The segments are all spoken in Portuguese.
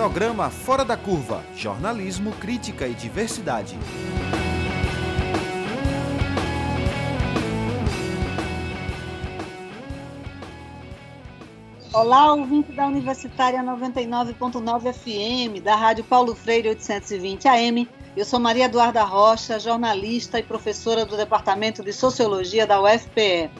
Programa Fora da Curva Jornalismo, Crítica e Diversidade. Olá, ouvinte da Universitária 99.9 FM, da Rádio Paulo Freire 820 AM. Eu sou Maria Eduarda Rocha, jornalista e professora do Departamento de Sociologia da UFPE.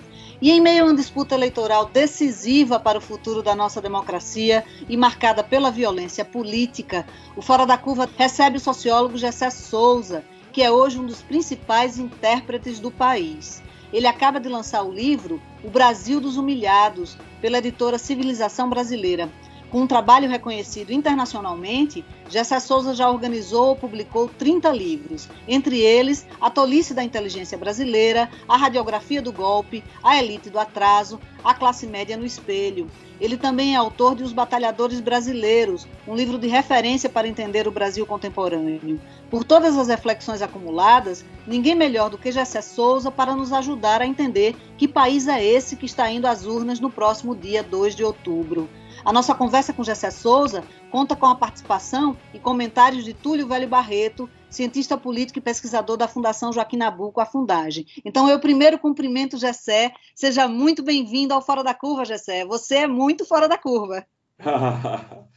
E em meio a uma disputa eleitoral decisiva para o futuro da nossa democracia e marcada pela violência política, o Fora da Curva recebe o sociólogo Gessé Souza, que é hoje um dos principais intérpretes do país. Ele acaba de lançar o livro O Brasil dos Humilhados, pela editora Civilização Brasileira. Com um trabalho reconhecido internacionalmente, Gessé Souza já organizou ou publicou 30 livros, entre eles A Tolice da Inteligência Brasileira, A Radiografia do Golpe, A Elite do Atraso, A Classe Média no Espelho. Ele também é autor de Os Batalhadores Brasileiros, um livro de referência para entender o Brasil contemporâneo. Por todas as reflexões acumuladas, ninguém melhor do que Gessé Souza para nos ajudar a entender que país é esse que está indo às urnas no próximo dia 2 de outubro. A nossa conversa com Gessé Souza conta com a participação e comentários de Túlio Velho Barreto, cientista político e pesquisador da Fundação Joaquim Nabuco, a Fundagem. Então, eu primeiro cumprimento Gessé. Seja muito bem-vindo ao Fora da Curva, Gessé. Você é muito fora da curva.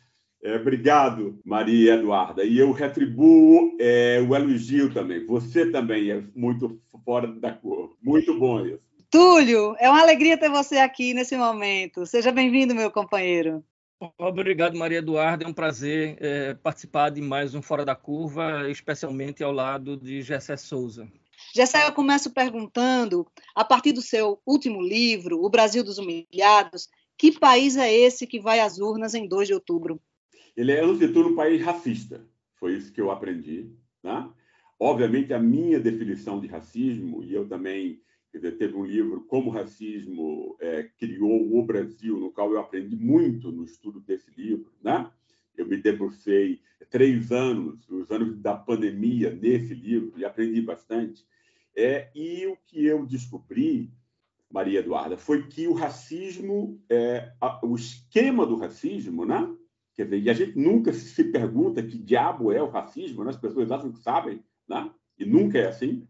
É, obrigado, Maria Eduarda. E eu retribuo é, o elogio também. Você também é muito fora da curva. Muito bom isso. Túlio, é uma alegria ter você aqui nesse momento. Seja bem-vindo, meu companheiro. Obrigado, Maria Eduarda. É um prazer é, participar de mais um Fora da Curva, especialmente ao lado de Gessé Souza. Gessé, eu começo perguntando, a partir do seu último livro, O Brasil dos Humilhados, que país é esse que vai às urnas em 2 de outubro? Ele é, antes de tudo, um país racista. Foi isso que eu aprendi. Né? Obviamente, a minha definição de racismo, e eu também Dizer, teve um livro Como o Racismo é, Criou o Brasil, no qual eu aprendi muito no estudo desse livro. Né? Eu me debrucei três anos, os anos da pandemia, nesse livro, e aprendi bastante. É, e o que eu descobri, Maria Eduarda, foi que o racismo, é, a, o esquema do racismo, né? Quer dizer, e a gente nunca se pergunta que diabo é o racismo, né? as pessoas acham que sabem, né? e nunca é assim.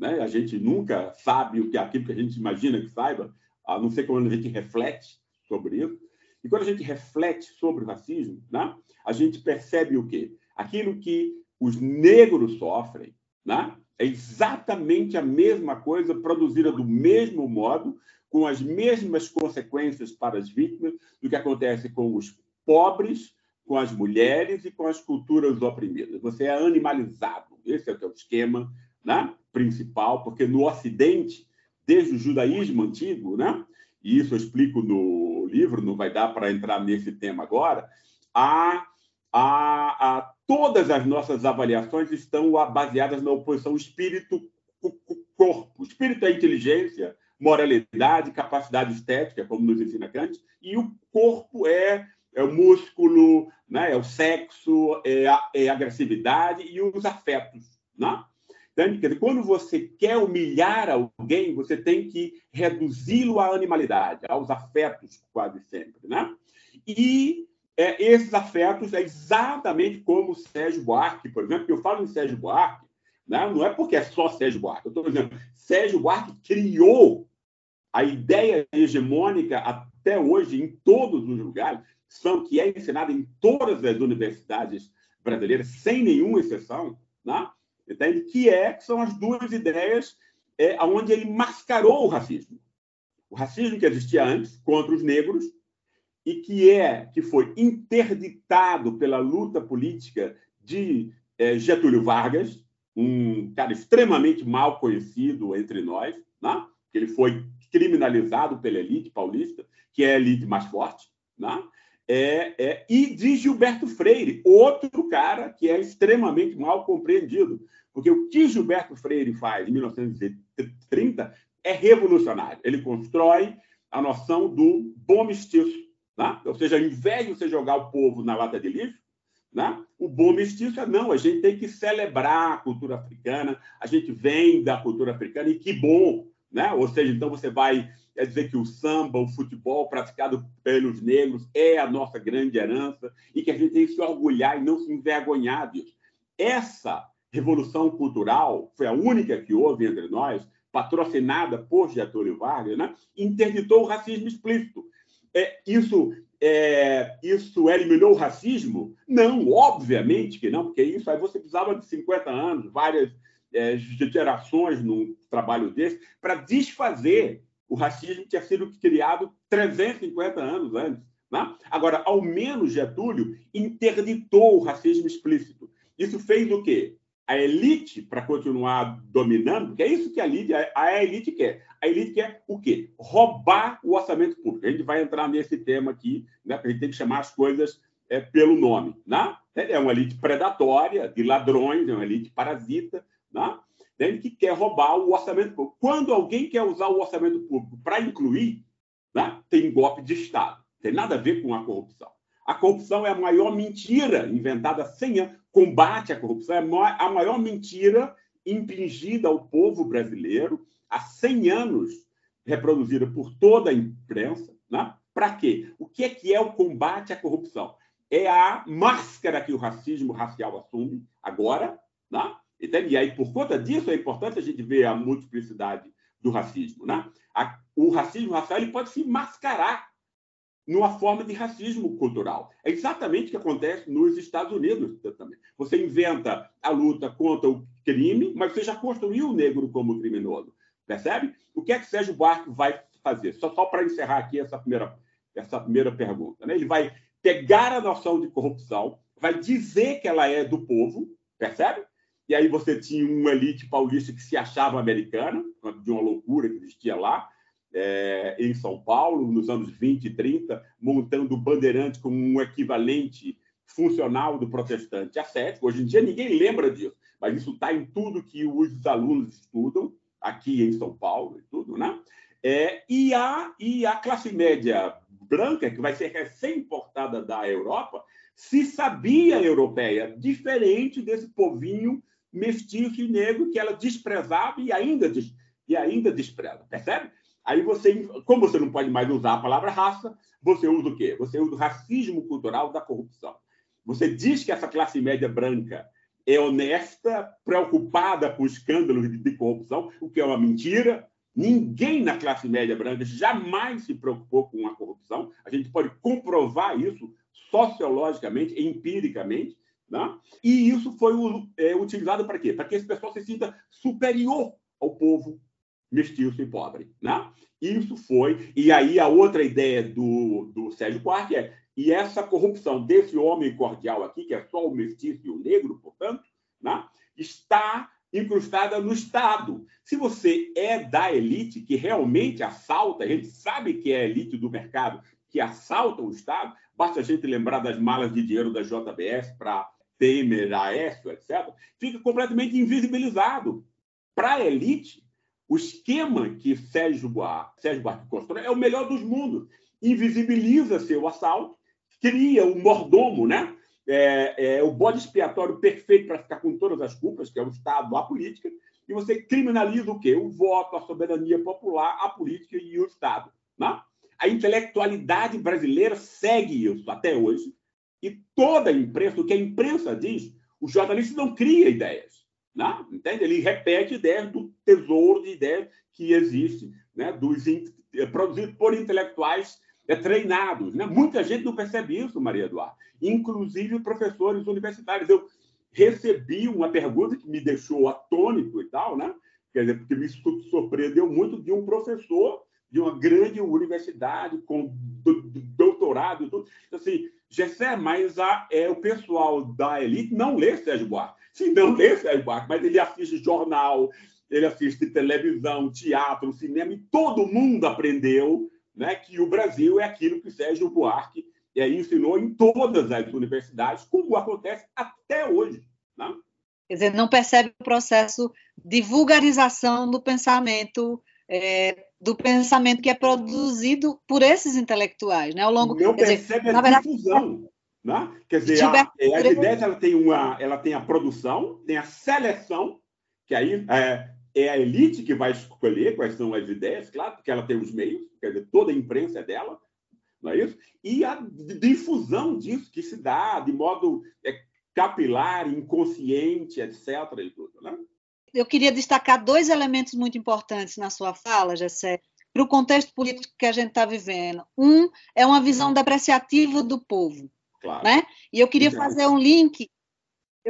Né? A gente nunca sabe o que é aquilo que a gente imagina que saiba, a não ser quando a gente reflete sobre isso. E quando a gente reflete sobre o racismo, né? a gente percebe o quê? Aquilo que os negros sofrem né? é exatamente a mesma coisa, produzida do mesmo modo, com as mesmas consequências para as vítimas do que acontece com os pobres, com as mulheres e com as culturas oprimidas. Você é animalizado. Esse é o esquema né? principal, porque no Ocidente, desde o judaísmo antigo, né? e isso eu explico no livro, não vai dar para entrar nesse tema agora, a, a, a, todas as nossas avaliações estão baseadas na oposição espírito-corpo. Espírito é inteligência, moralidade, capacidade estética, como nos ensina Kant, e o corpo é, é o músculo, né? é o sexo, é a, é a agressividade e os afetos. Né? Quando você quer humilhar alguém, você tem que reduzi-lo à animalidade, aos afetos, quase sempre. Né? E é, esses afetos é exatamente como o Sérgio Buarque, por exemplo, que eu falo em Sérgio Buarque, né? não é porque é só Sérgio Buarque, eu estou dizendo, Sérgio Buarque criou a ideia hegemônica até hoje em todos os lugares, são que é ensinada em todas as universidades brasileiras, sem nenhuma exceção, né? Entende? que é que são as duas ideias é, onde ele mascarou o racismo. O racismo que existia antes contra os negros e que é que foi interditado pela luta política de é, Getúlio Vargas, um cara extremamente mal conhecido entre nós, né? ele foi criminalizado pela elite paulista, que é a elite mais forte, né? é, é, e de Gilberto Freire, outro cara que é extremamente mal compreendido. Porque o que Gilberto Freire faz em 1930 é revolucionário. Ele constrói a noção do bom mestiço. Né? Ou seja, ao invés de você jogar o povo na lata de lixo, né? o bom mestiço é não, a gente tem que celebrar a cultura africana, a gente vem da cultura africana e que bom né? ou seja, então você vai é dizer que o samba, o futebol praticado pelos negros é a nossa grande herança e que a gente tem que se orgulhar e não se envergonhar disso. Essa revolução cultural foi a única que houve entre nós, patrocinada por Getúlio Vargas, né? interditou o racismo explícito. É, isso, é, isso eliminou o racismo? Não, obviamente que não, porque isso aí você precisava de 50 anos, várias é, gerações num trabalho desse, para desfazer o racismo tinha sido criado 350 anos antes. Né? Agora, ao menos Getúlio interditou o racismo explícito. Isso fez o quê? A elite, para continuar dominando, porque é isso que a elite, a elite quer. A elite quer o quê? Roubar o orçamento público. A gente vai entrar nesse tema aqui, né? porque a gente tem que chamar as coisas é, pelo nome. Né? É uma elite predatória, de ladrões, é uma elite parasita. Né? que quer roubar o orçamento público. Quando alguém quer usar o orçamento público para incluir, né, tem golpe de Estado. Tem nada a ver com a corrupção. A corrupção é a maior mentira inventada sem combate à corrupção, é a maior mentira impingida ao povo brasileiro há 100 anos, reproduzida por toda a imprensa. Né? Para quê? O que é, que é o combate à corrupção? É a máscara que o racismo racial assume agora, né? E aí, por conta disso, é importante a gente ver a multiplicidade do racismo. Né? O racismo racial ele pode se mascarar numa forma de racismo cultural. É exatamente o que acontece nos Estados Unidos também. Você inventa a luta contra o crime, mas você já construiu o negro como criminoso. Percebe? O que é que Sérgio Buarque vai fazer? Só, só para encerrar aqui essa primeira, essa primeira pergunta. Né? Ele vai pegar a noção de corrupção, vai dizer que ela é do povo, percebe? e aí você tinha uma elite paulista que se achava americana, de uma loucura que existia lá, é, em São Paulo, nos anos 20 e 30, montando o bandeirante como um equivalente funcional do protestante ascético. Hoje em dia ninguém lembra disso, mas isso está em tudo que os alunos estudam, aqui em São Paulo e tudo, né? É, e, a, e a classe média branca, que vai ser recém-importada da Europa, se sabia europeia, diferente desse povinho mestiço e negro que ela desprezava e ainda, e ainda despreza, percebe? Aí você, como você não pode mais usar a palavra raça, você usa o quê? Você usa o racismo cultural da corrupção. Você diz que essa classe média branca é honesta, preocupada com escândalos de corrupção, o que é uma mentira. Ninguém na classe média branca jamais se preocupou com a corrupção. A gente pode comprovar isso sociologicamente, empiricamente. Né? E isso foi é, utilizado para quê? Para que esse pessoal se sinta superior ao povo mestiço e pobre. Né? Isso foi. E aí a outra ideia do, do Sérgio Buarque é e essa corrupção desse homem cordial aqui, que é só o mestiço e o negro, portanto, né? está incrustada no Estado. Se você é da elite que realmente assalta, a gente sabe que é a elite do mercado que assalta o Estado, basta a gente lembrar das malas de dinheiro da JBS para Temer, Aécio, etc., fica completamente invisibilizado. Para a elite, o esquema que Sérgio Buarque, Sérgio Buarque constrói é o melhor dos mundos. Invisibiliza seu assalto, cria o mordomo, né? É, é, o bode expiatório perfeito para ficar com todas as culpas, que é o Estado, a política, e você criminaliza o quê? O voto, a soberania popular, a política e o Estado. Né? A intelectualidade brasileira segue isso até hoje, e toda a imprensa, o que a imprensa diz, o jornalista não cria ideias. Né? Entende? Ele repete ideias do tesouro de ideias que existe, né? dos é, produzido por intelectuais é, treinados. Né? Muita gente não percebe isso, Maria Eduardo, inclusive professores universitários. Eu recebi uma pergunta que me deixou atônito e tal, né? Quer dizer, porque me surpreendeu muito de um professor de uma grande universidade com doutorado e tudo. Assim, Gessé, mas a, é, o pessoal da elite não lê Sérgio Buarque. Sim, não lê Sérgio Buarque, mas ele assiste jornal, ele assiste televisão, teatro, cinema, e todo mundo aprendeu né, que o Brasil é aquilo que Sérgio Buarque é, ensinou em todas as universidades, como acontece até hoje. Né? Quer dizer, não percebe o processo de vulgarização do pensamento é, do pensamento que é produzido por esses intelectuais, né? Ao longo não percebe dizer, a verdade, difusão, né? Quer dizer, a, é, a ela tem uma, ela tem a produção, tem a seleção, que aí é, é a elite que vai escolher quais são as ideias, claro, porque ela tem os meios, quer dizer, toda a imprensa é dela, não é isso? E a difusão disso que se dá de modo é, capilar, inconsciente, etc. E tudo, né? Eu queria destacar dois elementos muito importantes na sua fala, Gessé, para o contexto político que a gente está vivendo. Um é uma visão depreciativa do povo, claro. né? E eu queria fazer um link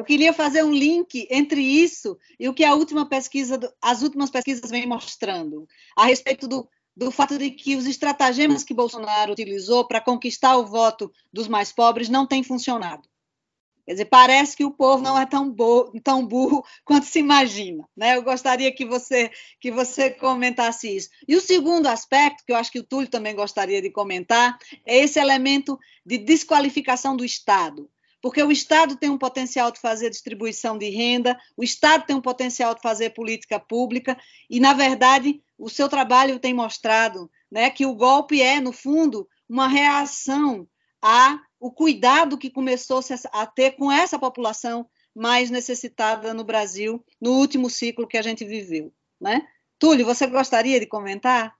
eu queria fazer um link entre isso e o que a última pesquisa, as últimas pesquisas vêm mostrando, a respeito do, do fato de que os estratagemas que Bolsonaro utilizou para conquistar o voto dos mais pobres não têm funcionado. Quer dizer, parece que o povo não é tão, tão burro quanto se imagina. Né? Eu gostaria que você, que você comentasse isso. E o segundo aspecto, que eu acho que o Túlio também gostaria de comentar, é esse elemento de desqualificação do Estado porque o Estado tem um potencial de fazer distribuição de renda, o Estado tem um potencial de fazer política pública, e, na verdade, o seu trabalho tem mostrado né, que o golpe é, no fundo, uma reação ao cuidado que começou a ter com essa população mais necessitada no Brasil no último ciclo que a gente viveu. Né? Túlio, você gostaria de comentar?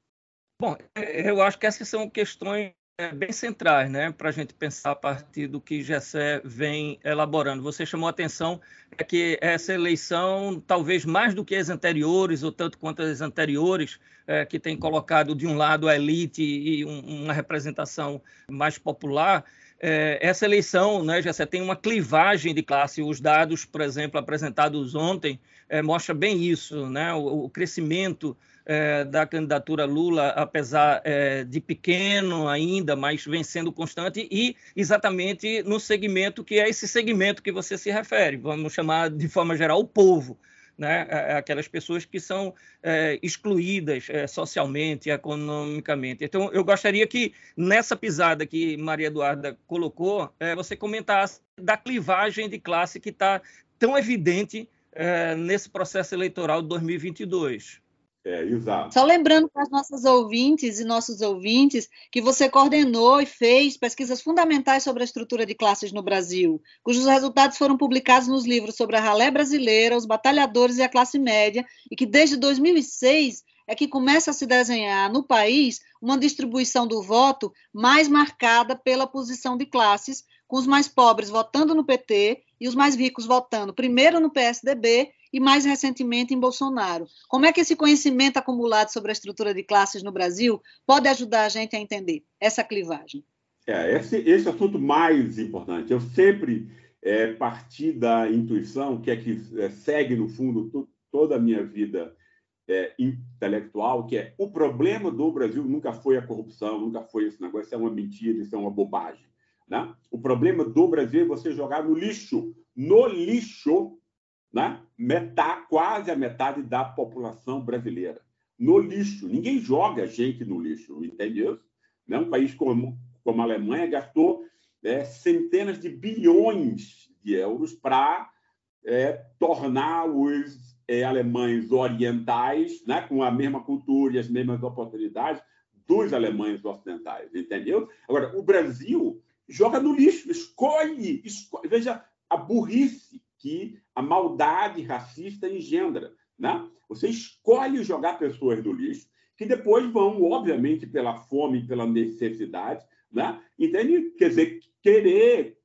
Bom, eu acho que essas são questões é, bem centrais, né, para a gente pensar a partir do que Gessé vem elaborando. Você chamou a atenção é que essa eleição, talvez mais do que as anteriores, ou tanto quanto as anteriores, é, que tem colocado de um lado a elite e um, uma representação mais popular, é, essa eleição, né, Gessé, tem uma clivagem de classe. Os dados, por exemplo, apresentados ontem, é, mostra bem isso, né, o, o crescimento é, da candidatura Lula, apesar é, de pequeno ainda, mas vem sendo constante, e exatamente no segmento que é esse segmento que você se refere, vamos chamar de forma geral o povo. Né, é, é aquelas pessoas que são é, excluídas é, socialmente, economicamente. Então, eu gostaria que nessa pisada que Maria Eduarda colocou, é, você comentasse da clivagem de classe que está tão evidente é, nesse processo eleitoral de 2022. É, exato. Só lembrando para as nossas ouvintes e nossos ouvintes que você coordenou e fez pesquisas fundamentais sobre a estrutura de classes no Brasil, cujos resultados foram publicados nos livros sobre a ralé brasileira, os batalhadores e a classe média, e que desde 2006 é que começa a se desenhar no país uma distribuição do voto mais marcada pela posição de classes, com os mais pobres votando no PT e os mais ricos votando primeiro no PSDB e mais recentemente em Bolsonaro. Como é que esse conhecimento acumulado sobre a estrutura de classes no Brasil pode ajudar a gente a entender essa clivagem? É, esse, esse assunto mais importante. Eu sempre é, parti da intuição, que é que é, segue, no fundo, toda a minha vida é, intelectual, que é o problema do Brasil nunca foi a corrupção, nunca foi esse negócio, isso é uma mentira, isso é uma bobagem. Né? O problema do Brasil é você jogar no lixo, no lixo, né? metade, quase a metade da população brasileira. No lixo. Ninguém joga gente no lixo, entendeu? Né? Um país como, como a Alemanha gastou é, centenas de bilhões de euros para é, tornar os é, alemães orientais, né, com a mesma cultura e as mesmas oportunidades dos alemães ocidentais, entendeu? Agora, o Brasil joga no lixo, escolhe, escolhe veja a burrice que a maldade racista engendra. Né? Você escolhe jogar pessoas no lixo, que depois vão, obviamente, pela fome, pela necessidade, né? entende? Quer dizer, querer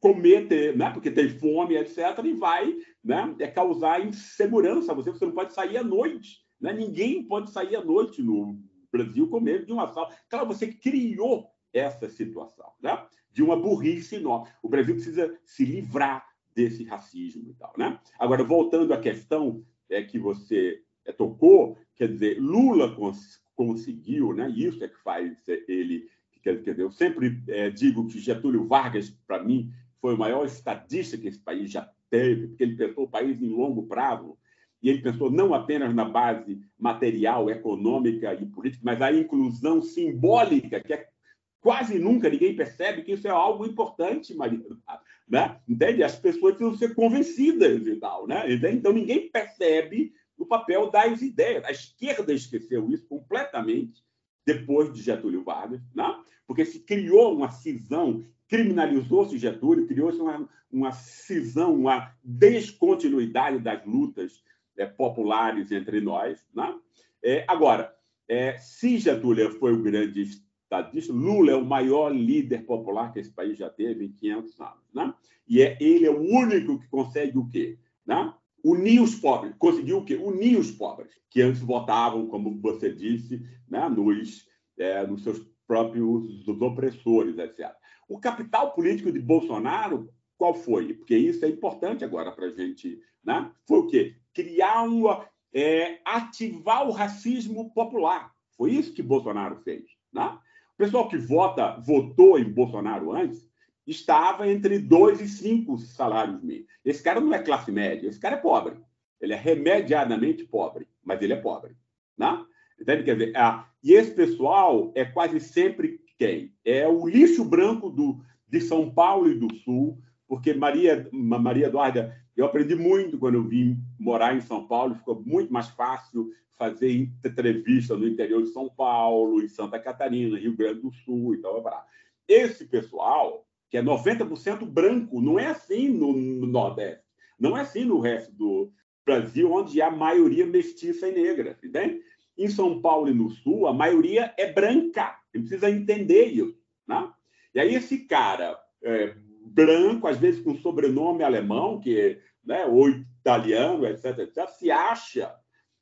comer, ter, né? porque tem fome, etc., e vai né? é causar insegurança. Você, você não pode sair à noite. Né? Ninguém pode sair à noite no Brasil com medo de uma sala. Claro, você criou essa situação, né? de uma burrice enorme. O Brasil precisa se livrar desse racismo e tal, né? Agora, voltando à questão é, que você é, tocou, quer dizer, Lula cons conseguiu, né? Isso é que faz ele, quer dizer, eu sempre é, digo que Getúlio Vargas, para mim, foi o maior estadista que esse país já teve, porque ele pensou o país em longo prazo, e ele pensou não apenas na base material, econômica e política, mas a inclusão simbólica, que é quase nunca ninguém percebe que isso é algo importante, Maria. Né? Entende? As pessoas precisam ser convencidas e tal. Né? Entende? Então, ninguém percebe o papel das ideias. A esquerda esqueceu isso completamente depois de Getúlio Vargas, né? porque se criou uma cisão, criminalizou-se Getúlio, criou-se uma, uma cisão, uma descontinuidade das lutas é, populares entre nós. Né? É, agora, é, se Getúlio foi o grande estadista, Lula é o maior líder popular que esse país já teve em 500 anos. Né? E é, ele é o único que consegue o quê? Né? Unir os pobres. Conseguiu o quê? Unir os pobres, que antes votavam, como você disse, né? nos, é, nos seus próprios opressores, etc. O capital político de Bolsonaro, qual foi? Porque isso é importante agora para a gente. Né? Foi o quê? Criar uma. É, ativar o racismo popular. Foi isso que Bolsonaro fez. Né? Pessoal que vota, votou em Bolsonaro antes estava entre dois e cinco salários mínimos. Esse cara não é classe média, esse cara é pobre. Ele é remediadamente pobre, mas ele é pobre. Né? Entende? Quer dizer, ah, e esse pessoal é quase sempre quem? É o lixo branco do, de São Paulo e do Sul, porque Maria, Maria Eduarda, eu aprendi muito quando eu vim morar em São Paulo, ficou muito mais fácil fazer entrevista no interior de São Paulo, em Santa Catarina, Rio Grande do Sul e tal. Esse pessoal, que é 90% branco, não é assim no, no Nordeste, não é assim no resto do Brasil, onde há maioria mestiça e negra, entende? Em São Paulo e no Sul, a maioria é branca. Você precisa entender isso. Né? E aí, esse cara é, branco, às vezes com sobrenome alemão, que né, ou italiano, etc., etc., se acha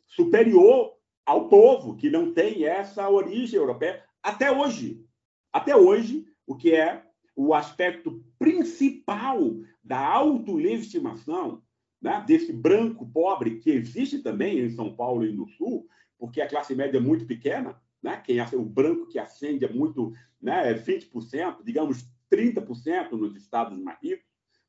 superior ao povo que não tem essa origem europeia até hoje. Até hoje, o que é o aspecto principal da autolegitimação né, desse branco pobre que existe também em São Paulo e no Sul, porque a classe média é muito pequena, né? Quem o branco que ascende é muito, né, 20%, digamos 30% nos estados mais ricos,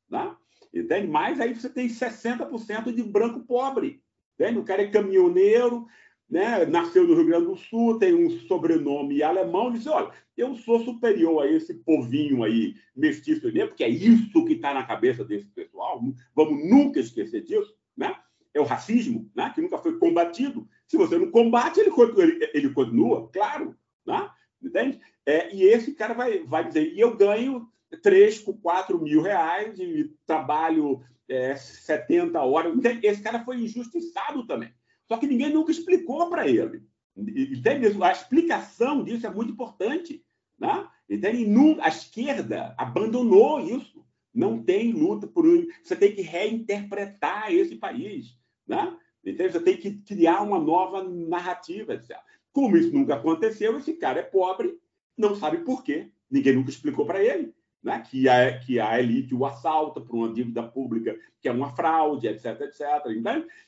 né? Entende? Mas aí você tem 60% de branco pobre. Entende? O cara é caminhoneiro, né? nasceu no Rio Grande do Sul, tem um sobrenome alemão, diz: olha, eu sou superior a esse povinho aí, mestiço negro, porque é isso que está na cabeça desse pessoal, vamos nunca esquecer disso, né? É o racismo, né? que nunca foi combatido. Se você não combate, ele, ele, ele continua, claro. Né? Entende? É, e esse cara vai, vai dizer, e eu ganho 3, 4 mil reais e trabalho é, 70 horas. Entende? Esse cara foi injustiçado também. Só que ninguém nunca explicou para ele. Entende? A explicação disso é muito importante. Né? Entende? A esquerda abandonou isso. Não tem luta por. Você tem que reinterpretar esse país. Né? Então, você tem que criar uma nova narrativa. Como isso nunca aconteceu, esse cara é pobre, não sabe por quê. Ninguém nunca explicou para ele. Né? Que, a, que a elite o assalta por uma dívida pública que é uma fraude, etc, etc.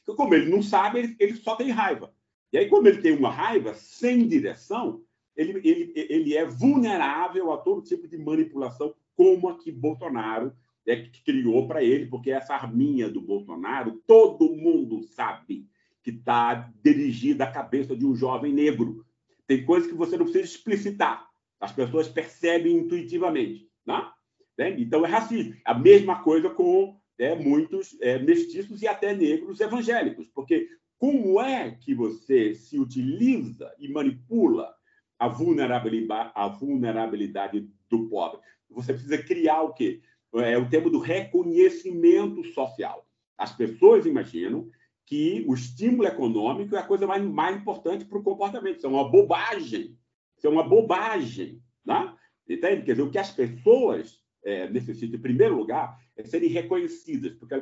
Então, como ele não sabe, ele, ele só tem raiva. E aí, como ele tem uma raiva sem direção, ele, ele, ele é vulnerável a todo tipo de manipulação, como a que Bolsonaro é, que criou para ele, porque essa arminha do Bolsonaro, todo mundo sabe que está dirigida à cabeça de um jovem negro. Tem coisas que você não precisa explicitar. As pessoas percebem intuitivamente. Né? Então, é racismo. A mesma coisa com é, muitos é, mestiços e até negros evangélicos. Porque como é que você se utiliza e manipula a vulnerabilidade, a vulnerabilidade do pobre? Você precisa criar o quê? é o termo do reconhecimento social. As pessoas imaginam que o estímulo econômico é a coisa mais, mais importante para o comportamento. Isso é uma bobagem. Isso é uma bobagem. Né? Entende? Quer dizer, o que as pessoas é, necessitam, em primeiro lugar, é serem reconhecidas. Porque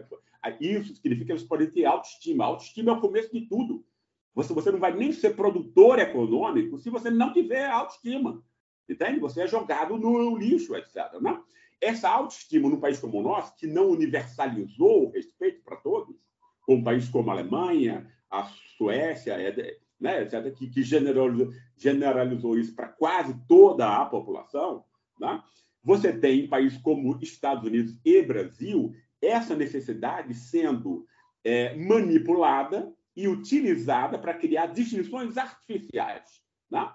isso significa que elas podem ter autoestima. Autoestima é o começo de tudo. Você, você não vai nem ser produtor econômico se você não tiver autoestima. Entende? Você é jogado no lixo, etc. Né? essa autoestima num país como o nosso, que não universalizou o respeito para todos, como um país como a Alemanha, a Suécia, é, né, etc., que, que generalizou, generalizou, isso para quase toda a população, né? você tem em países como Estados Unidos e Brasil essa necessidade sendo é, manipulada e utilizada para criar distinções artificiais. Né?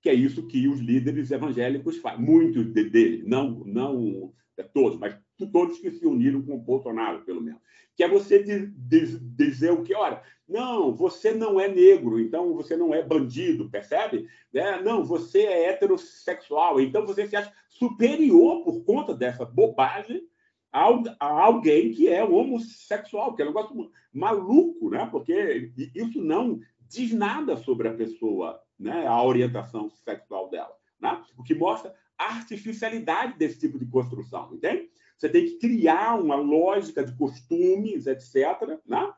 que é isso que os líderes evangélicos fazem. Muitos deles, não, não é todos, mas todos que se uniram com o Bolsonaro, pelo menos. Que é você dizer o que, olha, não, você não é negro, então você não é bandido, percebe? É, não, você é heterossexual, então você se acha superior por conta dessa bobagem a alguém que é homossexual, que é um negócio maluco, né? porque isso não diz nada sobre a pessoa, né? a orientação sexual dela. Né? O que mostra a artificialidade desse tipo de construção, entende? Você tem que criar uma lógica de costumes, etc., né?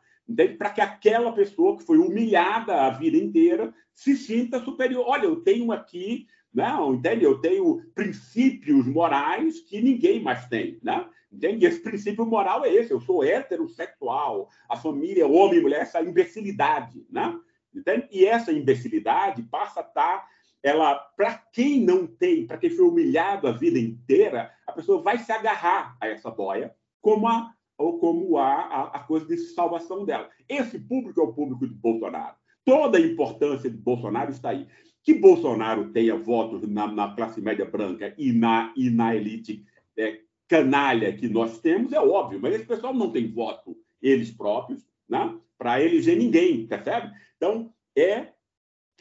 para que aquela pessoa que foi humilhada a vida inteira se sinta superior. Olha, eu tenho aqui, não, entende? Eu tenho princípios morais que ninguém mais tem, né? Entende? Esse princípio moral é esse. Eu sou heterossexual, a família, homem e mulher, essa imbecilidade, né? Entende? E essa imbecilidade passa a estar tá ela, para quem não tem, para quem foi humilhado a vida inteira, a pessoa vai se agarrar a essa boia como a ou como a, a, a coisa de salvação dela. Esse público é o público de Bolsonaro. Toda a importância de Bolsonaro está aí. Que Bolsonaro tenha votos na, na classe média branca e na, e na elite é, canalha que nós temos é óbvio, mas esse pessoal não tem voto eles próprios né, para eleger ninguém, percebe? Então, é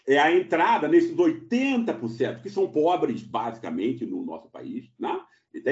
é a entrada nesses 80%, que são pobres, basicamente, no nosso país, né?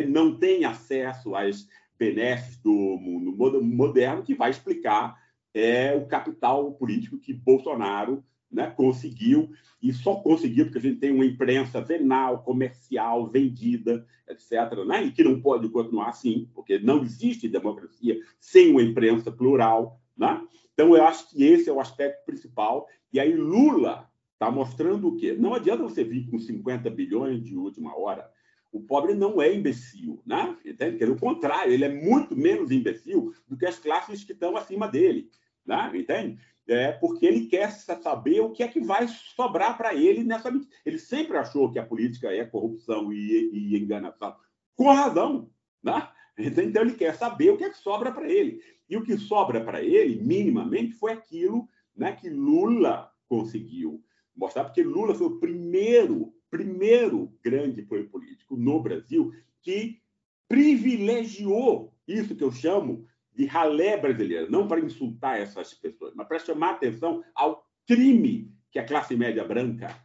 não tem acesso às benesses do mundo moderno, que vai explicar é, o capital político que Bolsonaro né, conseguiu, e só conseguiu porque a gente tem uma imprensa venal, comercial, vendida, etc., né, e que não pode continuar assim, porque não existe democracia sem uma imprensa plural. Né? Então, eu acho que esse é o aspecto principal. E aí, Lula Está mostrando o quê? Não adianta você vir com 50 bilhões de última hora. O pobre não é imbecil, né? Entende? Pelo contrário, ele é muito menos imbecil do que as classes que estão acima dele, né? Entende? É porque ele quer saber o que é que vai sobrar para ele nessa. Ele sempre achou que a política é corrupção e, e enganação, com razão, né? Então ele quer saber o que é que sobra para ele. E o que sobra para ele, minimamente, foi aquilo né, que Lula conseguiu mostrar, porque Lula foi o primeiro, primeiro grande político no Brasil que privilegiou isso que eu chamo de ralé brasileira, não para insultar essas pessoas, mas para chamar atenção ao crime que a classe média branca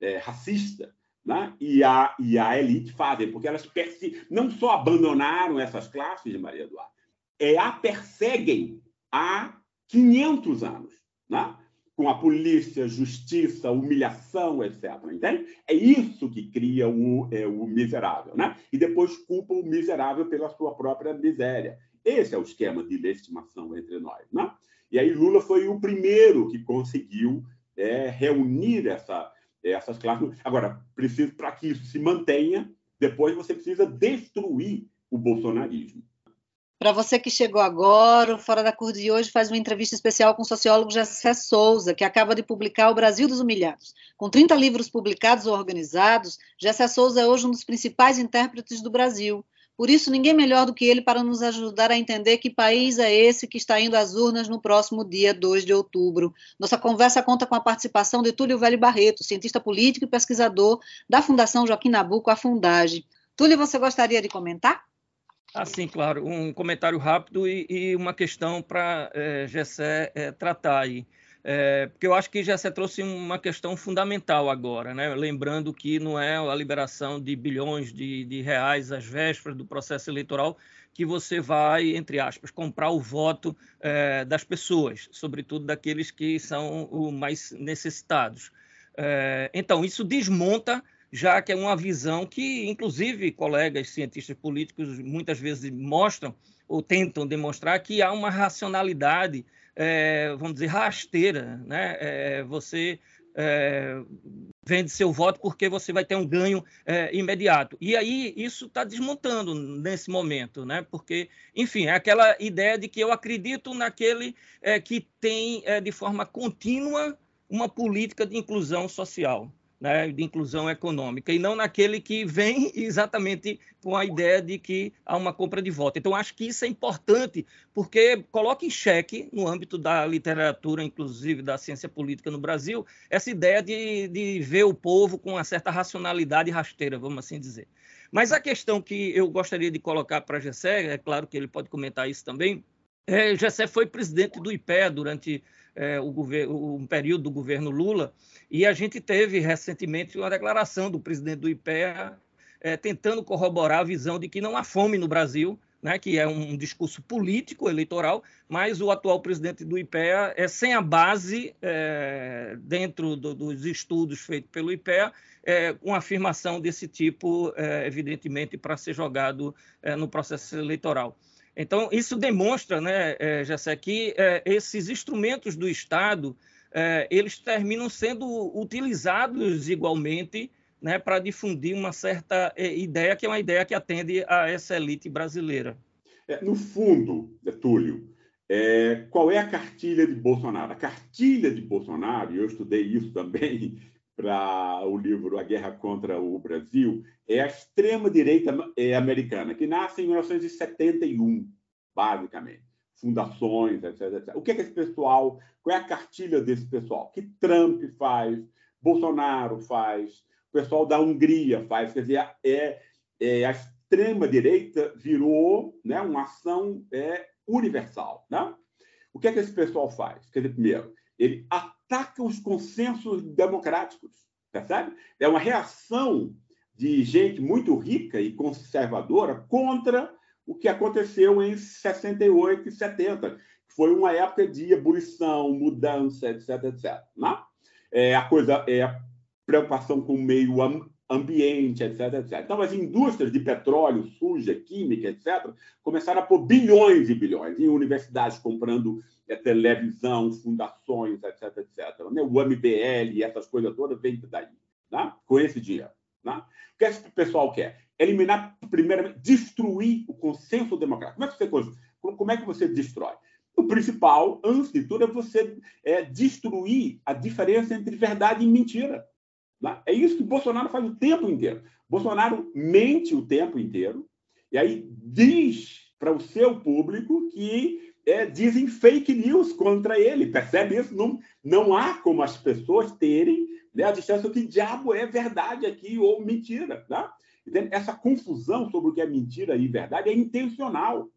é, racista né? e, a, e a elite fazem, porque elas não só abandonaram essas classes, Maria Eduarda, é, a perseguem há 500 anos. Né? Com a polícia, justiça, humilhação, etc. Entende? É isso que cria o, é, o miserável, né? E depois culpa o miserável pela sua própria miséria. Esse é o esquema de legitimação entre nós, né? E aí Lula foi o primeiro que conseguiu é, reunir essa, essas classes. Agora, preciso para que isso se mantenha, depois você precisa destruir o bolsonarismo. Para você que chegou agora, o Fora da Cor de hoje faz uma entrevista especial com o sociólogo Jessé Souza, que acaba de publicar O Brasil dos Humilhados. Com 30 livros publicados ou organizados, Jessé Souza é hoje um dos principais intérpretes do Brasil. Por isso, ninguém melhor do que ele para nos ajudar a entender que país é esse que está indo às urnas no próximo dia 2 de outubro. Nossa conversa conta com a participação de Túlio Velho Barreto, cientista político e pesquisador da Fundação Joaquim Nabuco, a Fundage. Túlio, você gostaria de comentar? Ah, sim, claro. Um comentário rápido e, e uma questão para é, Gessé é, tratar aí. É, porque eu acho que Gessé trouxe uma questão fundamental agora, né? lembrando que não é a liberação de bilhões de, de reais às vésperas do processo eleitoral que você vai, entre aspas, comprar o voto é, das pessoas, sobretudo daqueles que são os mais necessitados. Então, isso desmonta já que é uma visão que, inclusive, colegas cientistas políticos muitas vezes mostram ou tentam demonstrar que há uma racionalidade, é, vamos dizer, rasteira. Né? É, você é, vende seu voto porque você vai ter um ganho é, imediato. E aí isso está desmontando nesse momento, né? porque, enfim, é aquela ideia de que eu acredito naquele é, que tem é, de forma contínua uma política de inclusão social né, de inclusão econômica, e não naquele que vem exatamente com a ideia de que há uma compra de voto. Então, acho que isso é importante, porque coloca em xeque, no âmbito da literatura, inclusive da ciência política no Brasil, essa ideia de, de ver o povo com uma certa racionalidade rasteira, vamos assim dizer. Mas a questão que eu gostaria de colocar para Gessé, é claro que ele pode comentar isso também, é, Gessé foi presidente do IPEA durante é, o, governo, um período do governo Lula, e a gente teve recentemente uma declaração do presidente do IPEA é, tentando corroborar a visão de que não há fome no Brasil, né, que é um discurso político eleitoral, mas o atual presidente do IPEA é sem a base é, dentro do, dos estudos feitos pelo IPEA, é, uma afirmação desse tipo, é, evidentemente, para ser jogado é, no processo eleitoral. Então, isso demonstra, né, é, Jessé, que é, esses instrumentos do Estado, é, eles terminam sendo utilizados igualmente né, para difundir uma certa ideia, que é uma ideia que atende a essa elite brasileira. No fundo, Túlio, é, qual é a cartilha de Bolsonaro? A cartilha de Bolsonaro, e eu estudei isso também para o livro A Guerra contra o Brasil, é a extrema-direita é, americana, que nasce em 1971, basicamente. Fundações, etc, etc. O que é que esse pessoal, qual é a cartilha desse pessoal? Que Trump faz, Bolsonaro faz, o pessoal da Hungria faz. Quer dizer, é, é a extrema-direita virou né, uma ação é, universal. Né? O que é que esse pessoal faz? Quer dizer, primeiro, ele ataca os consensos democráticos, percebe? É uma reação de gente muito rica e conservadora contra o que aconteceu em 68 e 70, que foi uma época de ebulição, mudança, etc, etc. Né? É, a coisa é preocupação com o meio ambiente, etc, etc. Então, as indústrias de petróleo, suja, química, etc., começaram a pôr bilhões e bilhões em universidades comprando é, televisão, fundações, etc, etc. Né? O MBL e essas coisas todas vêm daí, né? com esse dinheiro. Né? O que esse pessoal quer? Eliminar, primeiramente, destruir o consenso democrático. Como é que você, como é que você destrói? O principal, antes de tudo, é você é, destruir a diferença entre verdade e mentira. É isso que Bolsonaro faz o tempo inteiro. Bolsonaro mente o tempo inteiro e aí diz para o seu público que é, dizem fake news contra ele. Percebe isso? Não, não há como as pessoas terem né, a distância que diabo é verdade aqui ou mentira. Né? Essa confusão sobre o que é mentira e verdade é intencional.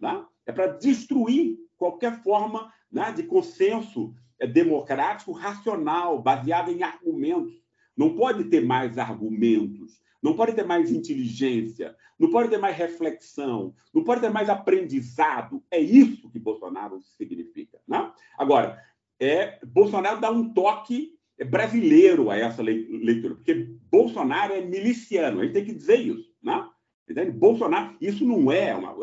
Né? É para destruir qualquer forma né, de consenso é, democrático racional, baseado em argumentos. Não pode ter mais argumentos, não pode ter mais inteligência, não pode ter mais reflexão, não pode ter mais aprendizado. É isso que Bolsonaro significa. Né? Agora, é, Bolsonaro dá um toque brasileiro a essa leitura, porque Bolsonaro é miliciano, a gente tem que dizer isso. Né? Entende? Bolsonaro, isso não é uma.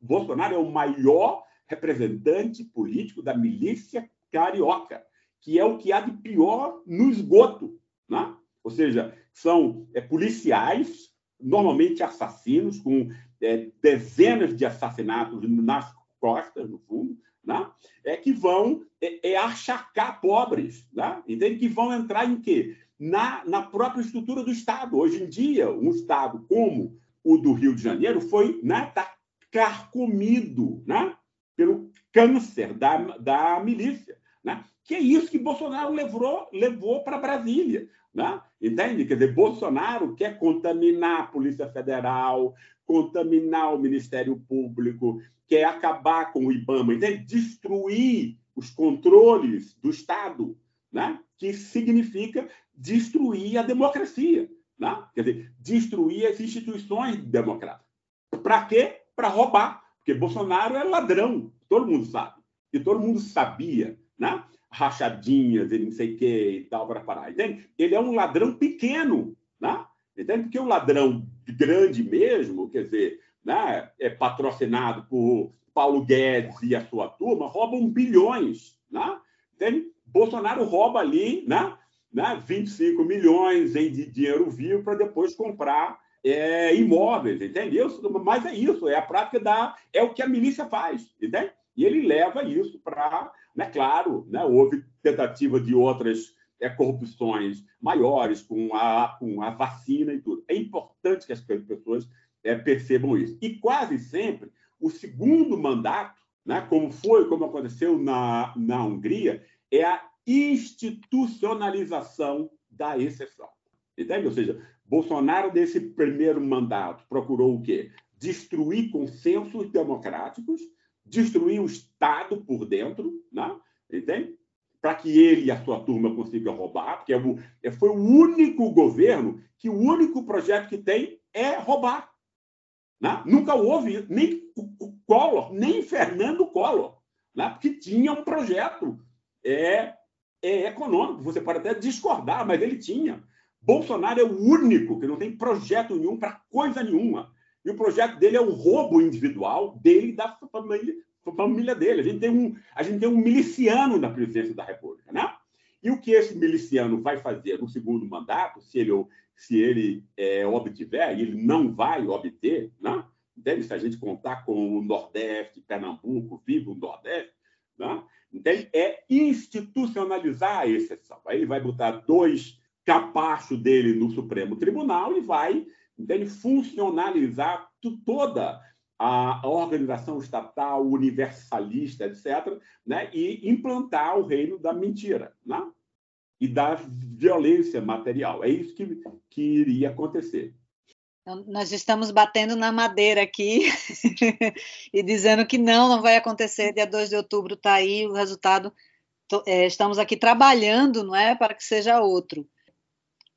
Bolsonaro é o maior representante político da milícia carioca, que é o que há de pior no esgoto. Né? Ou seja, são é, policiais, normalmente assassinos, com é, dezenas de assassinatos nas costas, no fundo, né? é que vão é, é achacar pobres, né? entende? Que vão entrar em quê? Na, na própria estrutura do Estado. Hoje em dia, um Estado como o do Rio de Janeiro foi né, tá carcomido né, pelo câncer da, da milícia. Né? Que é isso que Bolsonaro levou, levou para Brasília. Né? Entende? Quer dizer, Bolsonaro quer contaminar a Polícia Federal, contaminar o Ministério Público, quer acabar com o IBAMA, entende? destruir os controles do Estado, né? que significa destruir a democracia. Né? Quer dizer, destruir as instituições democráticas. Para quê? Para roubar. Porque Bolsonaro é ladrão, todo mundo sabe. E todo mundo sabia. Né? rachadinhas e não sei o que e tal para parar. Entende? Ele é um ladrão pequeno, né? Entende? Porque o ladrão grande mesmo, quer dizer, né, é patrocinado por Paulo Guedes e a sua turma, roubam bilhões, né? Entende? Bolsonaro rouba ali, né? né 25 milhões em dinheiro vivo para depois comprar é, imóveis, entendeu? Mas é isso, é a prática da. É o que a milícia faz, entende? E ele leva isso para né? Claro, né? houve tentativa de outras é, corrupções maiores com a, com a vacina e tudo. É importante que as pessoas é, percebam isso. E quase sempre, o segundo mandato, né, como foi, como aconteceu na, na Hungria, é a institucionalização da exceção. Entende? Ou seja, Bolsonaro, nesse primeiro mandato, procurou o quê? Destruir consensos democráticos destruir o Estado por dentro, né? entende? Para que ele e a sua turma consigam roubar, porque é o, é, foi o único governo que o único projeto que tem é roubar. Né? Nunca houve nem Collor, nem Fernando Collor, né? porque tinha um projeto é, é econômico. Você pode até discordar, mas ele tinha. Bolsonaro é o único que não tem projeto nenhum para coisa nenhuma. E o projeto dele é o roubo individual dele e da família, família dele. A gente, tem um, a gente tem um miliciano na presidência da República. Né? E o que esse miliciano vai fazer no segundo mandato, se ele, se ele é, obtiver, e ele não vai obter, né? Entende? se a gente contar com o Nordeste, Pernambuco, vivo o Nordeste, né? Entende? é institucionalizar a exceção. Aí ele vai botar dois capachos dele no Supremo Tribunal e vai entende? funcionalizar toda a organização estatal universalista, etc., né? e implantar o reino da mentira né? e da violência material. É isso que, que iria acontecer. Então, nós estamos batendo na madeira aqui e dizendo que não, não vai acontecer. Dia 2 de outubro está aí o resultado. É, estamos aqui trabalhando, não é, para que seja outro.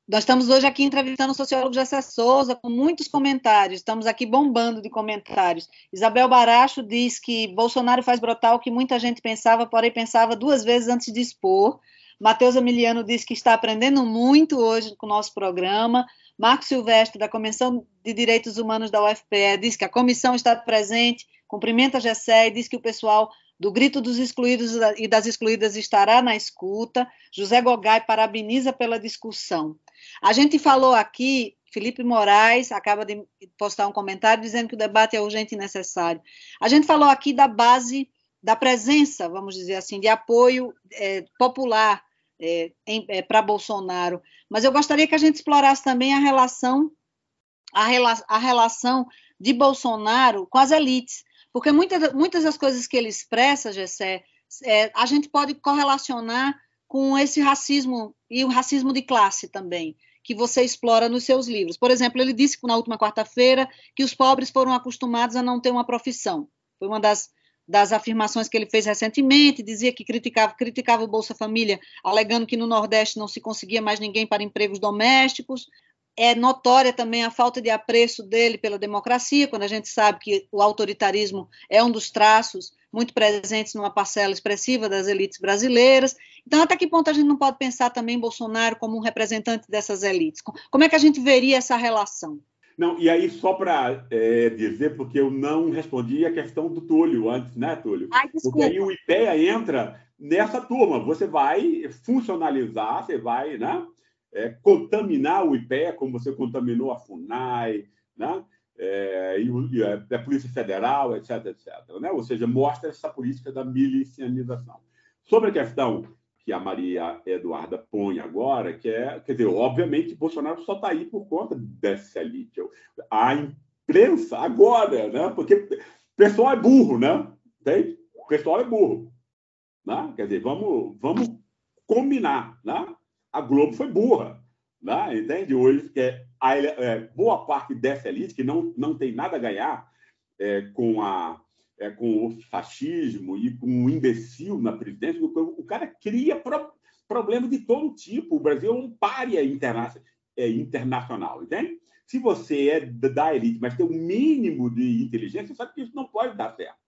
Nós estamos hoje aqui entrevistando o sociólogo Jessé Souza, com muitos comentários, estamos aqui bombando de comentários. Isabel Baracho diz que Bolsonaro faz brotar o que muita gente pensava, porém pensava duas vezes antes de expor. Matheus Emiliano diz que está aprendendo muito hoje com o nosso programa. Marco Silvestre, da Comissão de Direitos Humanos da UFPE, diz que a comissão está presente, cumprimenta a GESE e diz que o pessoal do Grito dos Excluídos e das Excluídas estará na escuta. José Gogai parabeniza pela discussão. A gente falou aqui, Felipe Moraes acaba de postar um comentário dizendo que o debate é urgente e necessário. A gente falou aqui da base, da presença, vamos dizer assim, de apoio é, popular é, é, para Bolsonaro. Mas eu gostaria que a gente explorasse também a relação, a, rela, a relação de Bolsonaro com as elites, porque muitas, muitas das coisas que ele expressa, Gessé, é, a gente pode correlacionar com esse racismo e o racismo de classe também, que você explora nos seus livros. Por exemplo, ele disse na última quarta-feira que os pobres foram acostumados a não ter uma profissão. Foi uma das das afirmações que ele fez recentemente, dizia que criticava, criticava o Bolsa Família, alegando que no Nordeste não se conseguia mais ninguém para empregos domésticos. É notória também a falta de apreço dele pela democracia, quando a gente sabe que o autoritarismo é um dos traços muito presentes numa parcela expressiva das elites brasileiras. Então, até que ponto a gente não pode pensar também Bolsonaro como um representante dessas elites? Como é que a gente veria essa relação? Não, e aí, só para é, dizer, porque eu não respondi a questão do Túlio antes, né, Túlio? Ai, porque aí o IPEA entra nessa turma. Você vai funcionalizar, você vai né, é, contaminar o IPEA, como você contaminou a FUNAI, né? É, e, a, a, Polícia Federal, etc, etc. Né? Ou seja, mostra essa política da milicianização. Sobre a questão que a Maria Eduarda põe agora, que é, quer dizer, obviamente, Bolsonaro só está aí por conta dessa elite. A imprensa agora, né? Porque o pessoal é burro, né? Entende? O pessoal é burro. Né? Quer dizer, vamos, vamos combinar, né? A Globo foi burra, né? Entende? Hoje, é, a, é, boa parte dessa elite, que não, não tem nada a ganhar é, com a é, com o fascismo e com um imbecil na presidência, o cara cria pro, problema de todo tipo. O Brasil é um pária interna é, internacional, entende? Se você é da elite, mas tem um mínimo de inteligência, sabe que isso não pode dar certo.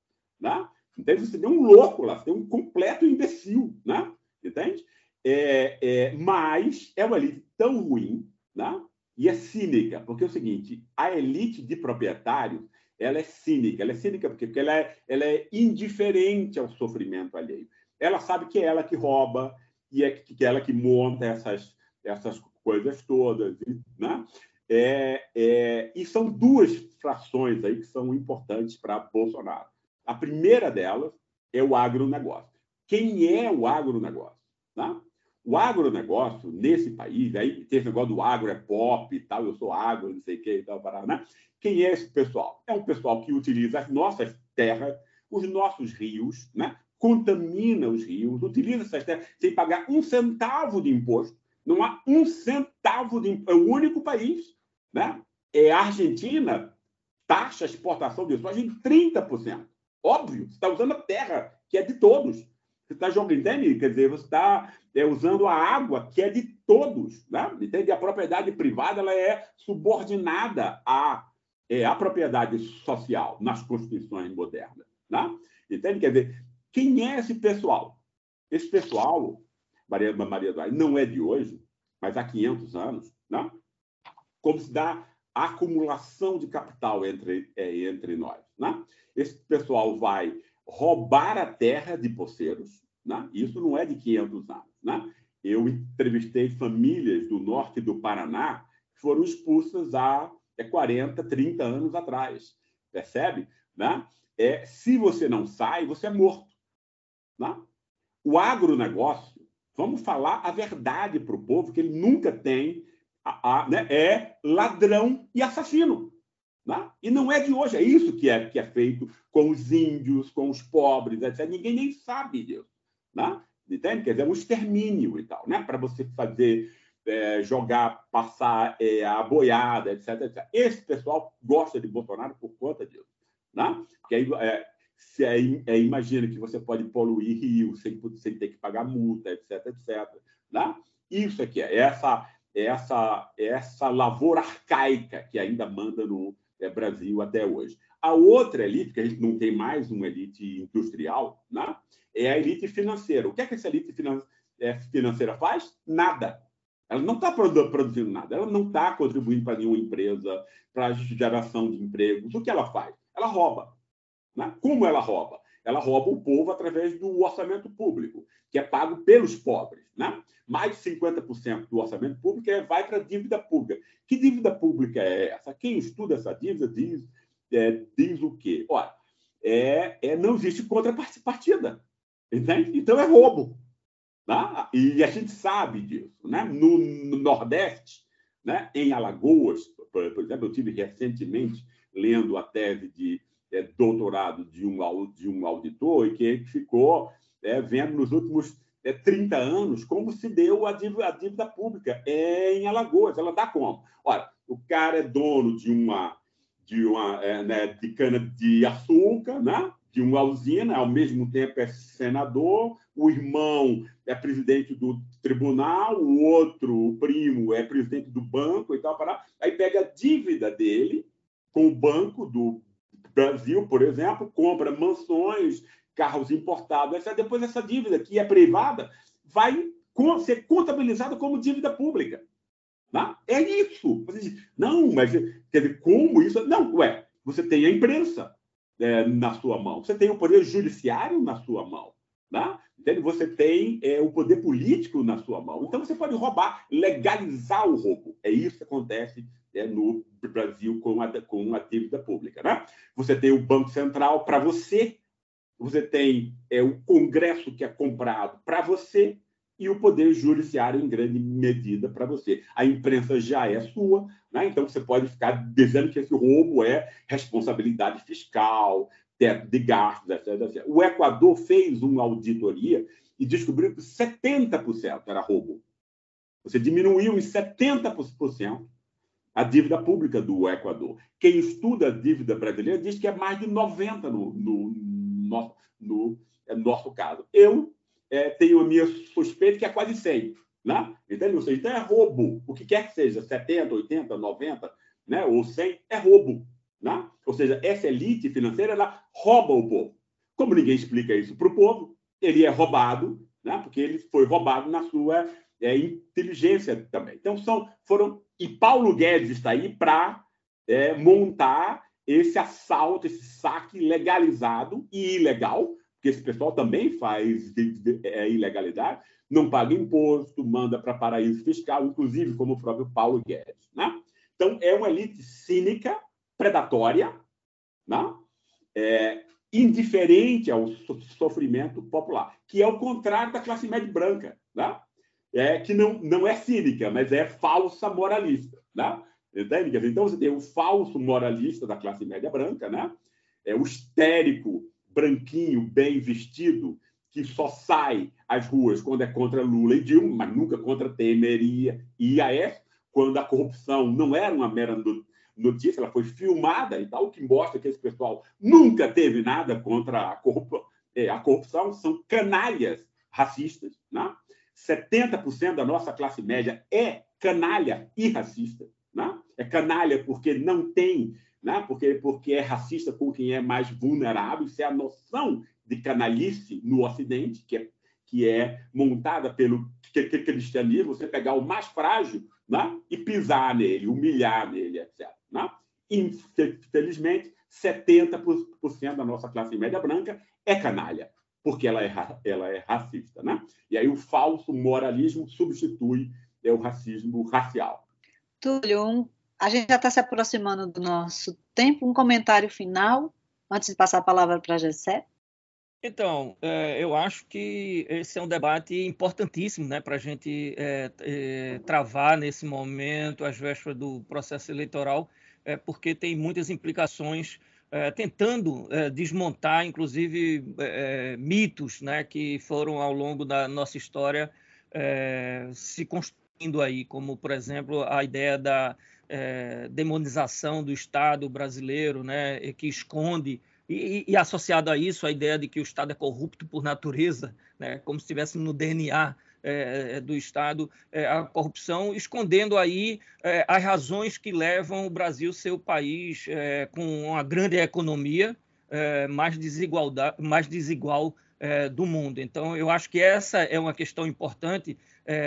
Né? Entende? Você tem um louco lá, você tem um completo imbecil, né? entende? É, é, mas é uma elite tão ruim né? e é cínica, porque é o seguinte, a elite de proprietários ela é cínica. Ela é cínica porque, porque ela, é, ela é indiferente ao sofrimento alheio. Ela sabe que é ela que rouba e é que é ela que monta essas, essas coisas todas. Né? É, é, e são duas frações aí que são importantes para Bolsonaro. A primeira delas é o agronegócio. Quem é o agronegócio? Né? O agronegócio, nesse país, aí tem esse negócio do agro é pop e tal, eu sou agro, não sei o que e tal, né? Quem é esse pessoal? É um pessoal que utiliza as nossas terras, os nossos rios, né? contamina os rios, utiliza essas terras sem pagar um centavo de imposto. Não há um centavo de imposto. É o único país. Né? É a Argentina taxa a exportação de soja em 30%. Óbvio, você está usando a terra, que é de todos. Você está jogando, entende? Quer dizer, você está é, usando a água, que é de todos. Né? Entende? A propriedade privada ela é subordinada à é a propriedade social nas constituições modernas. Né? Entende? Quer dizer, quem é esse pessoal? Esse pessoal, Maria, Maria Eduardo, não é de hoje, mas há 500 anos, né? como se dá a acumulação de capital entre, é, entre nós. Né? Esse pessoal vai roubar a terra de poceiros, né? isso não é de 500 anos. Né? Eu entrevistei famílias do norte do Paraná que foram expulsas há 40, é, 30 anos atrás. Percebe? Né? É, se você não sai, você é morto. Né? O agronegócio, vamos falar a verdade para o povo, que ele nunca tem, a, a, né, é ladrão e assassino. Né? E não é de hoje, é isso que é, que é feito com os índios, com os pobres, etc. Ninguém nem sabe disso. Né? Entende? Quer dizer, é um extermínio e tal, né? para você fazer, é, jogar, passar é, a boiada, etc, etc, Esse pessoal gosta de Bolsonaro por conta disso. Né? Porque aí, é, se é, é, imagina que você pode poluir rio sem, sem ter que pagar multa, etc, etc. Né? Isso aqui é essa, essa, essa lavoura arcaica que ainda manda no é, Brasil até hoje. A outra elite, que a gente não tem mais uma elite industrial, né? é a elite financeira. O que é que essa elite financeira faz? Nada. Ela não está produzindo nada, ela não está contribuindo para nenhuma empresa, para a geração de empregos. O que ela faz? Ela rouba. Né? Como ela rouba? Ela rouba o povo através do orçamento público, que é pago pelos pobres. Né? Mais de 50% do orçamento público é, vai para a dívida pública. Que dívida pública é essa? Quem estuda essa dívida diz, é, diz o quê? Olha, é, é, não existe contrapartida. Entende? Então é roubo. Né? E a gente sabe disso. Né? No, no Nordeste, né? em Alagoas, por, por exemplo, eu tive recentemente lendo a tese de é, doutorado de um, de um auditor e que ficou é, vendo nos últimos é, 30 anos como se deu a dívida, a dívida pública é, em Alagoas. Ela dá como? Olha, o cara é dono de uma de uma é, né, de cana de açúcar, né? De uma usina, ao mesmo tempo é senador, o irmão é presidente do tribunal, o outro, o primo, é presidente do banco e tal, para aí pega a dívida dele com o banco do Brasil, por exemplo, compra mansões, carros importados, etc. Depois essa dívida, que é privada, vai ser contabilizada como dívida pública. Né? É isso. Não, mas quer dizer, como isso? Não, ué, você tem a imprensa é, na sua mão, você tem o poder judiciário na sua mão. Né? Você tem é, o poder político na sua mão. Então você pode roubar, legalizar o roubo. É isso que acontece é, no Brasil com a, com a dívida pública. Né? Você tem o Banco Central para você, você tem é, o Congresso que é comprado para você e o Poder Judiciário em grande medida para você. A imprensa já é sua, né? então você pode ficar dizendo que esse roubo é responsabilidade fiscal, teto de gastos, etc, etc. O Equador fez uma auditoria e descobriu que 70% era roubo. Você diminuiu em 70% a dívida pública do Equador. Quem estuda a dívida brasileira diz que é mais de 90% no, no, no, no é, nosso caso. Eu é, tenho a minha suspeita que é quase 100%. Né? Entende? Seja, então é roubo. O que quer que seja, 70, 80, 90 né? ou 100, é roubo. Né? Ou seja, essa elite financeira ela rouba o povo. Como ninguém explica isso para o povo, ele é roubado, né? porque ele foi roubado na sua é, inteligência também. Então, são, foram. E Paulo Guedes está aí para é, montar esse assalto, esse saque legalizado e ilegal, porque esse pessoal também faz é, ilegalidade, não paga imposto, manda para paraíso fiscal, inclusive como o próprio Paulo Guedes. Né? Então, é uma elite cínica, predatória, né? é, indiferente ao sofrimento popular, que é o contrário da classe média branca. Né? é, que não, não é cínica, mas é falsa moralista. Né? Entende? Então, você tem o falso moralista da classe média branca, né? é o histérico, branquinho, bem vestido, que só sai às ruas quando é contra Lula e Dilma, mas nunca contra Temer e IAS, quando a corrupção não era uma mera notícia, ela foi filmada e tal, o que mostra que esse pessoal nunca teve nada contra a corrupção. É, a corrupção são canalhas racistas, né? 70% da nossa classe média é canalha e racista. Né? É canalha porque não tem né? porque, porque é racista com quem é mais vulnerável. Isso é a noção de canalice no Ocidente, que é, que é montada pelo cristianismo, você pegar o mais frágil né? e pisar nele, humilhar nele, etc. Né? Infelizmente, 70% da nossa classe média branca é canalha, porque ela é, ela é racista. Né? E aí o falso moralismo substitui é, o racismo racial. Túlio, um, a gente já está se aproximando do nosso tempo. Um comentário final, antes de passar a palavra para a Gessé. Então, é, eu acho que esse é um debate importantíssimo né, para a gente é, é, travar nesse momento, às vésperas do processo eleitoral, é, porque tem muitas implicações, é, tentando é, desmontar, inclusive, mitos né, que foram, ao longo da nossa história, se construindo aí, como, por exemplo, a ideia da demonização do Estado brasileiro, né, que esconde e, e, associado a isso, a ideia de que o Estado é corrupto por natureza, né, como se estivesse no DNA é, é, do Estado é, a corrupção, escondendo aí é, as razões que levam o Brasil ser o país é, com uma grande economia é, mais, desigualdade, mais desigual do mundo. Então, eu acho que essa é uma questão importante,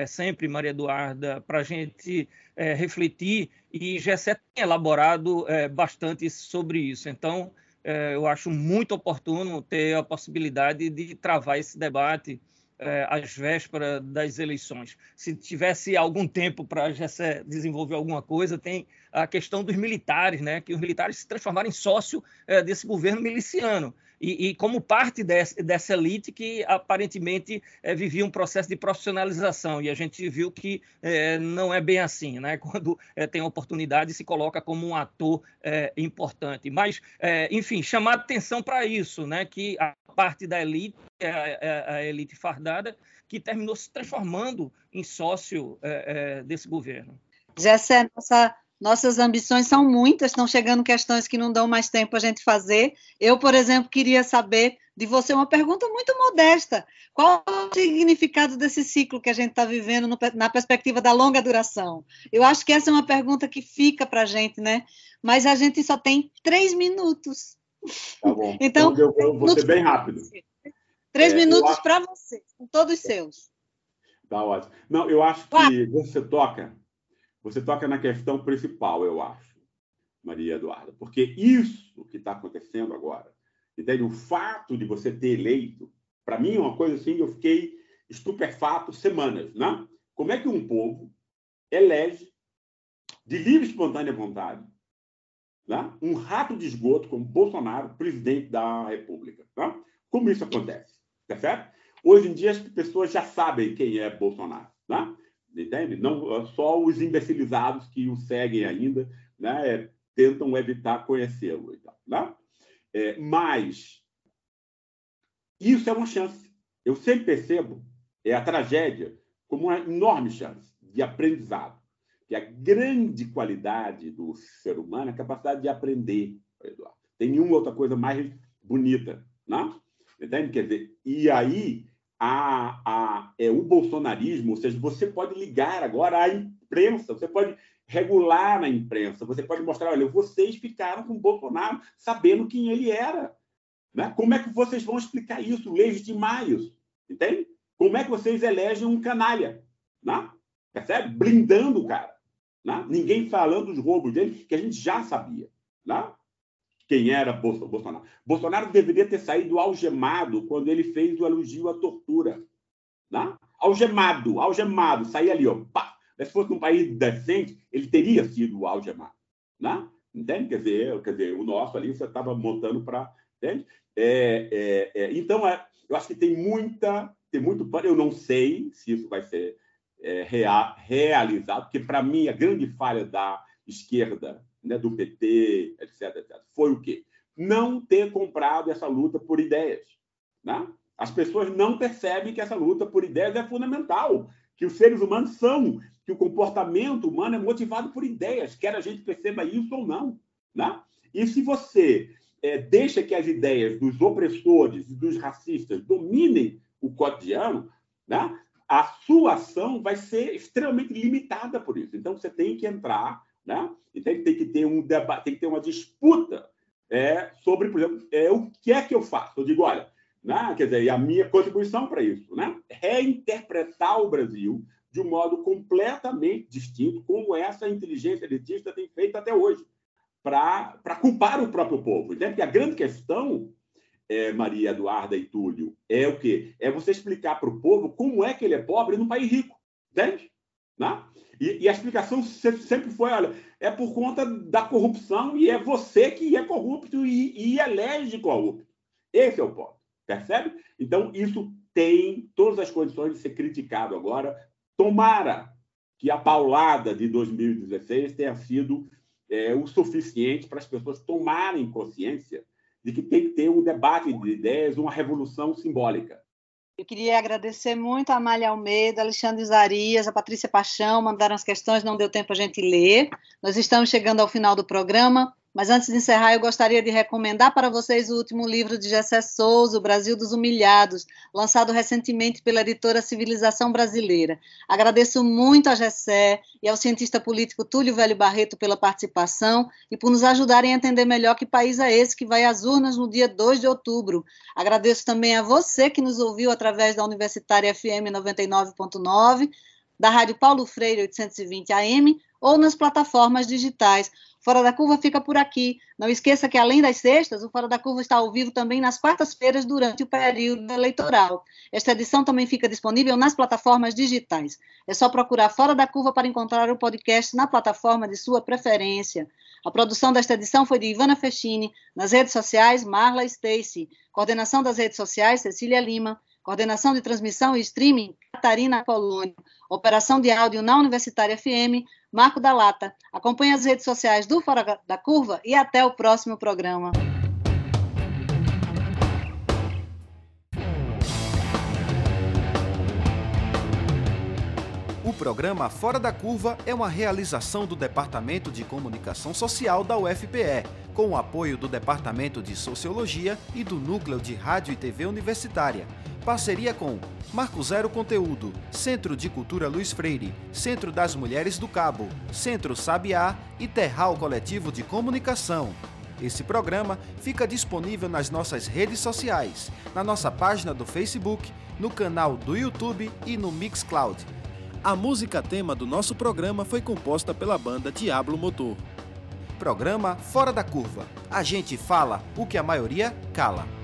sempre, Maria Eduarda, para a gente refletir, e Gessé tem elaborado bastante sobre isso. Então, é, eu acho muito oportuno ter a possibilidade de travar esse debate é, às vésperas das eleições. Se tivesse algum tempo para desenvolver alguma coisa, tem a questão dos militares, né? que os militares se transformaram em sócio é, desse governo miliciano e, e como parte desse, dessa elite que aparentemente é, vivia um processo de profissionalização. E a gente viu que é, não é bem assim, né? quando é, tem oportunidade se coloca como um ator importante. Mas, enfim, chamar atenção para isso, né? que a parte da elite, a, a elite fardada, que terminou se transformando em sócio desse governo. Jessé, nossa nossas ambições são muitas, estão chegando questões que não dão mais tempo a gente fazer. Eu, por exemplo, queria saber de você uma pergunta muito modesta. Qual o significado desse ciclo que a gente está vivendo no, na perspectiva da longa duração? Eu acho que essa é uma pergunta que fica para a gente, né? Mas a gente só tem três minutos. Tá bom. Então, então eu vou ser bem rápido. Três é, minutos acho... para você, com todos seus. Tá ótimo. Não, eu acho que você toca você toca na questão principal, eu acho, Maria Eduarda, porque isso que está acontecendo agora, entende? O fato de você ter eleito, para mim é uma coisa assim, eu fiquei estupefato semanas, né? Como é que um povo elege de livre e espontânea vontade né? um rato de esgoto como Bolsonaro, presidente da República? Né? Como isso acontece? Tá certo? Hoje em dia as pessoas já sabem quem é Bolsonaro. Né? Entende? Não só os imbecilizados que o seguem ainda, né, é, tentam evitar conhecê-lo, né? É, mas isso é uma chance. Eu sempre percebo é a tragédia como uma enorme chance de aprendizado, que a grande qualidade do ser humano é a capacidade de aprender, Eduardo. Tem nenhuma outra coisa mais bonita, né? Entende? Quer dizer, e aí a, a, é, o bolsonarismo, ou seja, você pode ligar agora à imprensa, você pode regular na imprensa, você pode mostrar, olha, vocês ficaram com o Bolsonaro sabendo quem ele era. Né? Como é que vocês vão explicar isso, legitimar isso? Entende? Como é que vocês elegem um canalha? Né? Percebe? Blindando o cara. Né? Ninguém falando dos roubos dele, que a gente já sabia. Né? Quem era Bolsonaro. Bolsonaro deveria ter saído algemado quando ele fez o elogio à tortura. Né? Algemado, algemado, sair ali, ó, pá. Se fosse um país decente, ele teria sido algemado. Né? Entende? Quer dizer, quer dizer, o nosso ali você estava montando para. Entende? É, é, é, então, é, eu acho que tem muita. Tem muito. Eu não sei se isso vai ser é, rea, realizado, porque, para mim, a grande falha da esquerda né, do PT, etc, etc, foi o quê? Não ter comprado essa luta por ideias. Né? As pessoas não percebem que essa luta por ideias é fundamental, que os seres humanos são, que o comportamento humano é motivado por ideias, quer a gente perceba isso ou não. Né? E se você é, deixa que as ideias dos opressores e dos racistas dominem o cotidiano, né? a sua ação vai ser extremamente limitada por isso. Então, você tem que entrar Né? Então, tem que ter um debate, tem que ter uma disputa é, sobre, por exemplo, é, o que é que eu faço. Eu digo, olha, né? quer dizer, a minha contribuição para isso, né? reinterpretar o Brasil de um modo completamente distinto, como essa inteligência elitista tem feito até hoje, para culpar o próprio povo. Entende? Porque a grande questão, é, Maria Eduarda e Túlio, é o quê? É você explicar para o povo como é que ele é pobre num país rico. Entende? Né? E, e, a explicação sempre foi: olha, é por conta da corrupção e é você que é corrupto e, e elege corrupto. Esse é o ponto. Percebe? Então, isso tem todas as condições de ser criticado agora. Tomara que a paulada de 2016 tenha sido é, o suficiente para as pessoas tomarem consciência de que tem que ter um debate de ideias, uma revolução simbólica. Eu queria agradecer muito a Amália Almeida, Alexandre Zarias, a Patrícia Paixão, mandaram as questões, não deu tempo a gente ler. Nós estamos chegando ao final do programa. Mas antes de encerrar, eu gostaria de recomendar para vocês o último livro de Gessé Souza, O Brasil dos Humilhados, lançado recentemente pela editora Civilização Brasileira. Agradeço muito a Gessé e ao cientista político Túlio Velho Barreto pela participação e por nos ajudarem a entender melhor que país é esse que vai às urnas no dia 2 de outubro. Agradeço também a você que nos ouviu através da Universitária FM 99.9, da Rádio Paulo Freire 820 AM ou nas plataformas digitais. Fora da Curva fica por aqui. Não esqueça que, além das sextas, o Fora da Curva está ao vivo também nas quartas-feiras durante o período eleitoral. Esta edição também fica disponível nas plataformas digitais. É só procurar Fora da Curva para encontrar o podcast na plataforma de sua preferência. A produção desta edição foi de Ivana Fechini. Nas redes sociais, Marla Stacy. Coordenação das redes sociais, Cecília Lima. Coordenação de transmissão e streaming, Catarina Polônio. Operação de áudio na Universitária FM, Marco da Lata. Acompanhe as redes sociais do Fora da Curva e até o próximo programa. O programa Fora da Curva é uma realização do Departamento de Comunicação Social da UFPE, com o apoio do Departamento de Sociologia e do Núcleo de Rádio e TV Universitária Parceria com Marco Zero Conteúdo, Centro de Cultura Luiz Freire, Centro das Mulheres do Cabo, Centro Sabiá e Terral Coletivo de Comunicação. Esse programa fica disponível nas nossas redes sociais, na nossa página do Facebook, no canal do YouTube e no Mixcloud. A música tema do nosso programa foi composta pela banda Diablo Motor. Programa Fora da Curva. A gente fala o que a maioria cala.